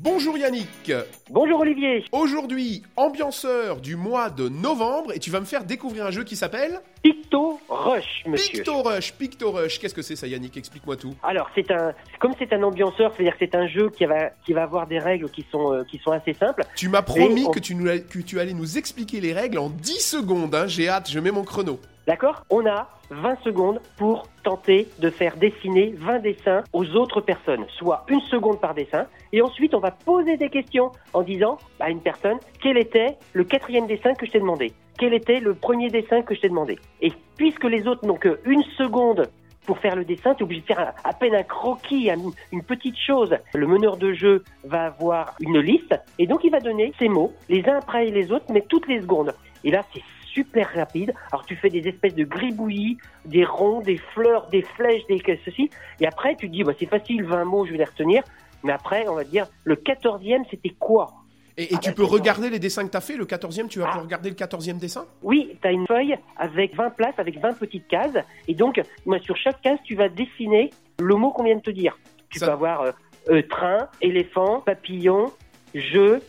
Bonjour Yannick. Bonjour Olivier. Aujourd'hui, ambianceur du mois de novembre et tu vas me faire découvrir un jeu qui s'appelle Picto Rush, monsieur. Picto Rush. Picto Rush. Qu'est-ce que c'est ça Yannick? Explique-moi tout. Alors, c'est un comme c'est un ambianceur, c'est-à-dire que c'est un jeu qui va qui va avoir des règles qui sont euh, qui sont assez simples. Tu m'as promis on- que, tu nous, que tu allais nous expliquer les règles en 10 secondes. hein. J'ai hâte, je mets mon chrono. D'accord? On a 20 secondes pour tenter de faire dessiner 20 dessins aux autres personnes, soit une seconde par dessin. Et ensuite, on va poser des questions en disant à une personne quel était le quatrième dessin que je t'ai demandé? Quel était le premier dessin que je t'ai demandé Et puisque les autres n'ont qu'une seconde pour faire le dessin, tu es obligé de faire à, peine un croquis, un- une petite chose. Le meneur de jeu va avoir une liste et donc il va donner ces mots, les uns après les autres, mais toutes les secondes. Et là, c'est super rapide. Alors tu fais des espèces de gribouillis, des ronds, des fleurs, des flèches, des ceci. Et après, tu dis, bah, c'est facile, 20 mots, je vais les retenir. Mais après, on va dire, le quatorzième, c'était quoi? Et, et Ah tu bah, peux ça. regarder les dessins que tu as fait, le 14e, tu vas Ah. pouvoir regarder le 14e dessin Oui, tu as une feuille avec 20 places, avec 20 petites cases. Et donc, moi, sur chaque case, tu vas dessiner le mot qu'on vient de te dire. Tu Ça- peux avoir euh, euh, train, éléphant, papillon, jeu,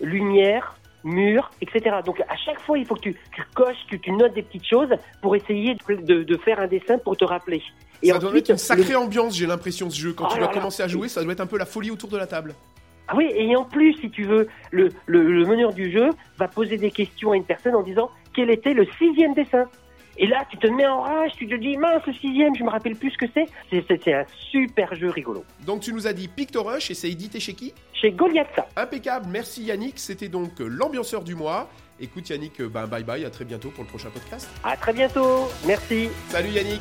lumière, mur, etc. Donc, à chaque fois, il faut que tu, tu coches, que tu notes des petites choses pour essayer de, de- de faire un dessin pour te rappeler. Et Ça doit ensuite, être une sacrée le- ambiance, j'ai l'impression, ce jeu. Quand Oh tu vas commencer à jouer, ça doit être un peu la folie autour de la table. Ah oui, et en plus, si tu veux, le, le, le meneur du jeu va poser des questions à une personne en disant quel était le sixième dessin? Et là, tu te mets en rage, tu te dis mince, le sixième, je me rappelle plus ce que c'est. C'est- un super jeu rigolo. Donc tu nous as dit Picto Rush et c'est édité chez qui? Chez Goliath, Impeccable, merci Yannick, c'était donc l'ambianceur du mois. Écoute Yannick, ben, bye bye, à très bientôt pour le prochain podcast. à très bientôt. Merci. Salut Yannick